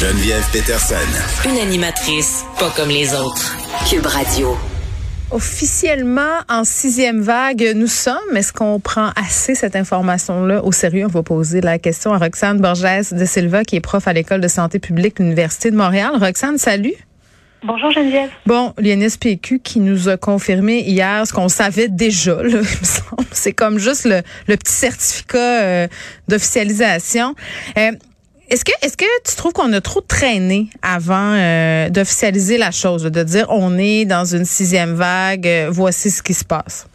Geneviève Peterson. Une animatrice pas comme les autres. Cube Radio. Officiellement, en sixième vague, nous sommes. Est-ce qu'on prend assez cette information-là au sérieux? On va poser la question à Roxane Borges de Silva, qui est prof à l'École de santé publique de l'Université de Montréal. Roxane, salut. Bonjour Geneviève. Bon, l'INSPQ qui nous a confirmé hier ce qu'on savait déjà, là, il me semble. C'est comme juste le, petit certificat euh, d'officialisation. Euh, est-ce que est-ce que tu trouves qu'on a trop traîné avant euh, d'officialiser la chose, de dire on est dans une sixième vague, euh, voici ce qui se passe?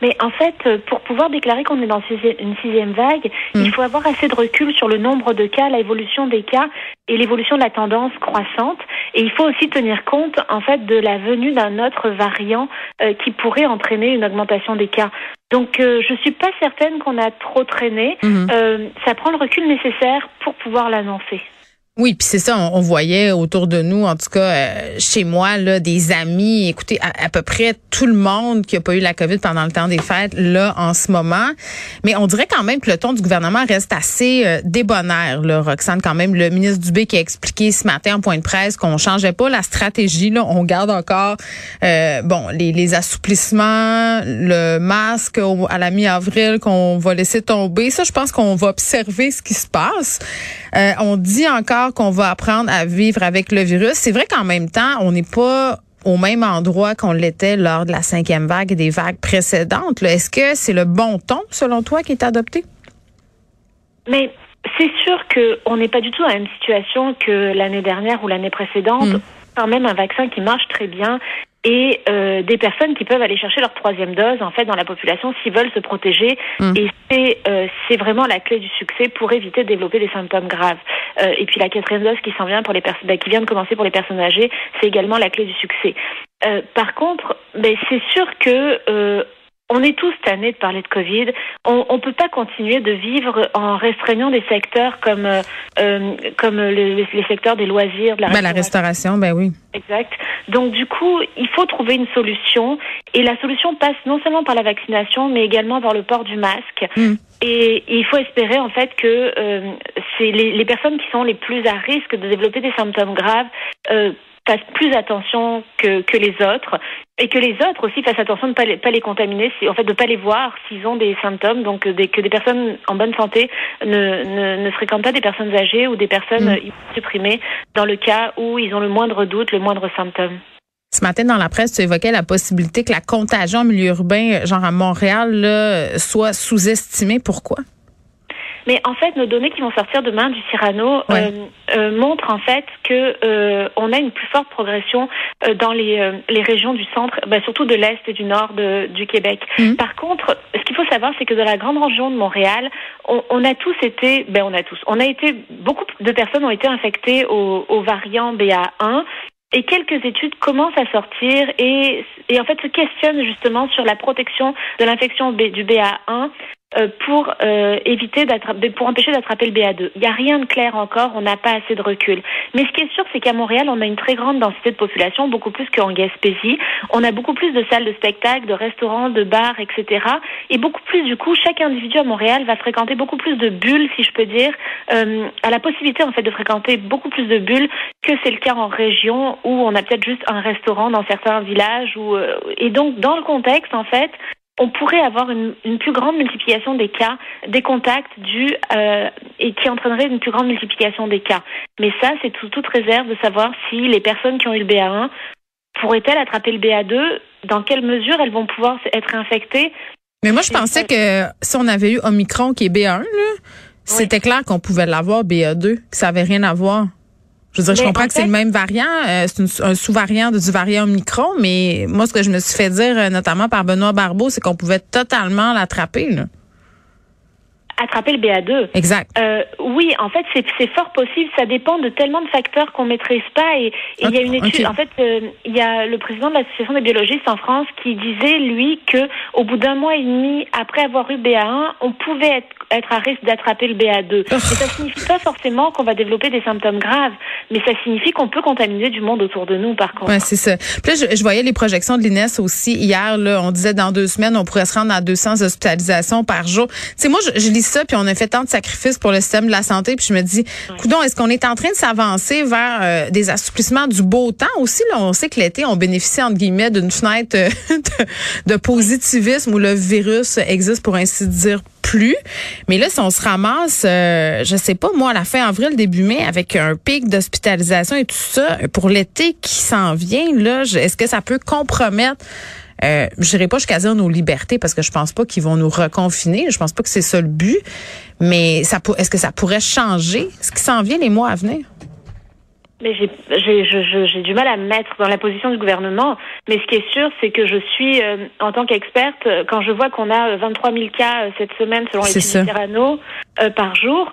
Mais en fait, euh, pour pouvoir déclarer qu'on est dans une sixième vague, il hmm. faut avoir assez de recul sur le nombre de cas, l'évolution des cas et l'évolution de la tendance croissante. Et il faut aussi tenir compte, en fait, de la venue d'un autre variant qui pourrait entraîner une augmentation des cas. Donc, euh, je suis pas certaine qu'on a trop traîné. Mhm. Euh, ça prend le recul nécessaire pour pouvoir l'annoncer. Oui, puis c'est ça, on, voyait autour de nous, en tout cas euh, chez moi, là, des amis, écoutez, à, peu près tout le monde qui a pas eu la COVID pendant le temps des fêtes, là, en ce moment. Mais on dirait quand même que le ton du gouvernement reste assez euh, débonnaire, là, Roxane, quand même. Le ministre Dubé qui a expliqué ce matin en point de presse qu'on changeait pas la stratégie, là, on garde encore, euh, bon, les, les assouplissements, le masque à la mi-avril qu'on va laisser tomber. Ça, je pense qu'on va observer ce qui se passe. Euh, on dit encore qu'on va apprendre à vivre avec le virus. C'est vrai qu'en même temps, on n'est pas au même endroit qu'on l'était lors de la cinquième vague et des vagues précédentes. Est-ce que c'est le bon ton, selon toi, qui est adopté? Mais c'est sûr qu'on n'est pas du tout dans la même situation que l'année dernière ou l'année précédente. Mm. Quand même un vaccin qui marche très bien et euh, des personnes qui peuvent aller chercher leur troisième dose en fait dans la population s'ils veulent se protéger. Mm. et c'est euh, c'est vraiment la clé du succès pour éviter de développer des symptômes graves. Euh, et puis la quatrième dose qui s'en vient pour les personnes bah, qui vient de commencer pour les personnes âgées c'est également la clé du succès. Par contre ben, c'est sûr que on est tous tannés de parler de Covid. On ne peut pas continuer de vivre en restreignant des secteurs comme euh, euh comme les, secteurs des loisirs, de la, ben, restauration. la restauration. Ben oui. Exact. Donc du coup, il faut trouver une solution et la solution passe non seulement par la vaccination, mais également par le port du masque. Hmm. Et, il faut espérer en fait que euh, c'est les, les, personnes qui sont les plus à risque de développer des symptômes graves euh, fassent plus attention que, que les autres et que les autres aussi fassent attention de ne pas les, pas les contaminer, en fait de ne pas les voir s'ils ont des symptômes, donc euh, des, que des personnes en bonne santé ne, ne, ne fréquentent pas des personnes âgées ou des personnes mm. Euh, supprimées dans le cas où ils ont le moindre doute, le moindre symptôme. Ce matin, dans la presse, tu évoquais la possibilité que la contagion en milieu urbain, genre à Montréal, là, soit sous-estimée. Pourquoi? Mais en fait, nos données qui vont sortir demain du Cyrano euh, euh, montrent en fait que euh, on a une plus forte progression euh, dans les, les régions du centre, bah, surtout de l'est et du nord de, du Québec. Mhm. Par contre, ce qu'il faut savoir, c'est que dans la grande région de Montréal, on, on, a tous été, ben on a tous, on a été beaucoup de personnes ont été infectées au, au variant BA1 et quelques études commencent à sortir et, et en fait se questionnent justement sur la protection de l'infection du BA1 euh, pour euh, éviter d'attraper, pour empêcher d'attraper le BA2. Il n'y a rien de clair encore, on n'a pas assez de recul. Mais ce qui est sûr, c'est qu'à Montréal, on a une très grande densité de population, beaucoup plus qu'en Gaspésie. On a beaucoup plus de salles de spectacle, de restaurants, de bars, etc. Et beaucoup plus, du coup, chaque individu à Montréal va fréquenter beaucoup plus de bulles, si je peux dire, euh, a la possibilité en fait de fréquenter beaucoup plus de bulles que c'est le cas en région où on a peut-être juste un restaurant dans certains villages. Ou, euh, et donc, dans le contexte, en fait, on pourrait avoir une, plus grande multiplication des cas, des contacts dus euh, et qui entraînerait une plus grande multiplication des cas. Mais ça, c'est toute réserve de savoir si les personnes qui ont eu le BA1 pourraient-elles attraper le BA2, dans quelle mesure elles vont pouvoir être infectées. Mais moi, je pensais que si on avait eu Omicron qui est BA1, c'était clair qu'on pouvait l'avoir BA2, que ça n'avait rien à voir. Je veux dire, je comprends que c'est le même variant, euh, c'est un sous-variant du variant Omicron, mais moi, ce que je me suis fait dire, euh, notamment par Benoît Barbeau, c'est qu'on pouvait totalement l'attraper. Attraper le BA2. Exact. Euh, oui, en fait, c'est fort possible. Ça dépend de tellement de facteurs qu'on maîtrise pas. Et il y a une étude. En fait, il y a le président de l'association des biologistes en France qui disait lui que au bout d'un mois et demi après avoir eu BA1, on pouvait être être à risque d'attraper le BA2. Mais ça signifie pas forcément qu'on va développer des symptômes graves, mais ça signifie qu'on peut contaminer du monde autour de nous, par contre. Ouais, c'est ça. Puis là, je, voyais les projections de l'INES aussi hier. Là, on disait dans deux semaines, on pourrait se rendre à 200 hospitalisations par jour. Tu sais, moi, je, lis ça, puis on a fait tant de sacrifices pour le système de la santé, puis je me dis, coudon, est-ce qu'on est en train de s'avancer vers euh, des assouplissements du beau temps aussi? Là, on sait que l'été, on bénéficie, entre guillemets, d'une fenêtre euh, de, de positivisme où le virus existe, pour ainsi dire, plus. Mais là, si on se ramasse, euh, je sais pas, moi, à la fin avril, début mai, avec un pic d'hospitalisation et tout ça, pour l'été qui s'en vient, là, est-ce que ça peut compromettre euh, je dirais pas jusqu'à dire nos libertés parce que je pense pas qu'ils vont nous reconfiner. Je pense pas que c'est ça le but. Mais est-ce que ça pourrait changer ce qui s'en vient les mois à venir? Mais j'ai du mal à me mettre dans la position du gouvernement. Mais ce qui est sûr, c'est que je suis, euh, en tant qu'experte, euh, quand je vois qu'on a 23 euh, 000 cas cette semaine selon les Serrano euh, par jour,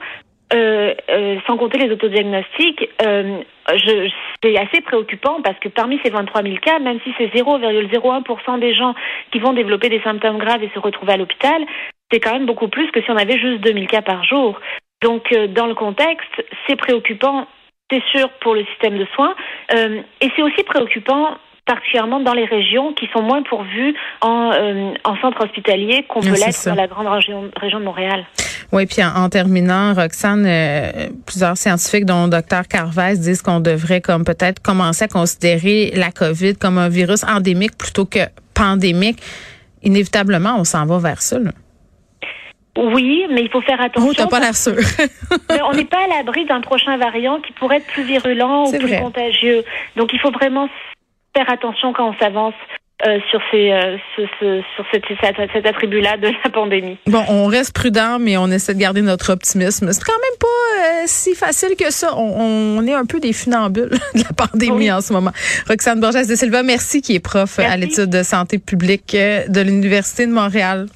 sans compter les autodiagnostics, c'est assez préoccupant parce que parmi ces 23 000 cas, même si c'est 0,01% des gens qui vont développer des symptômes graves et se retrouver à l'hôpital, c'est quand même beaucoup plus que si on avait juste 2 000 cas par jour. Donc, dans le contexte, c'est préoccupant c'est sûr pour le système de soins. Euh, et c'est aussi préoccupant particulièrement dans les régions qui sont moins pourvues en, euh, en centre hospitalier qu'on peut l'être dans la grande région, région de Montréal. Oui, puis en, terminant, Roxane, euh, plusieurs scientifiques, dont Dr Carvez, disent qu'on devrait comme peut-être commencer à considérer la COVID comme un virus endémique plutôt que pandémique. Inévitablement, on s'en va vers ça. Là. Oui, mais il faut faire attention. Oh, t'as pas l'air sûr. on n'est pas à l'abri d'un prochain variant qui pourrait être plus virulent ou plus contagieux. Donc il faut vraiment faire attention quand on s'avance euh, sur ces euh, sur cet, cet attribut-là de la pandémie. Bon, on reste prudent, mais on essaie de garder notre optimisme. C'est quand même pas euh, si facile que ça. On, on, est un peu des funambules de la pandémie en ce moment. Roxane Borges de Silva, merci, qui est prof à l'étude de santé publique de l'Université de Montréal.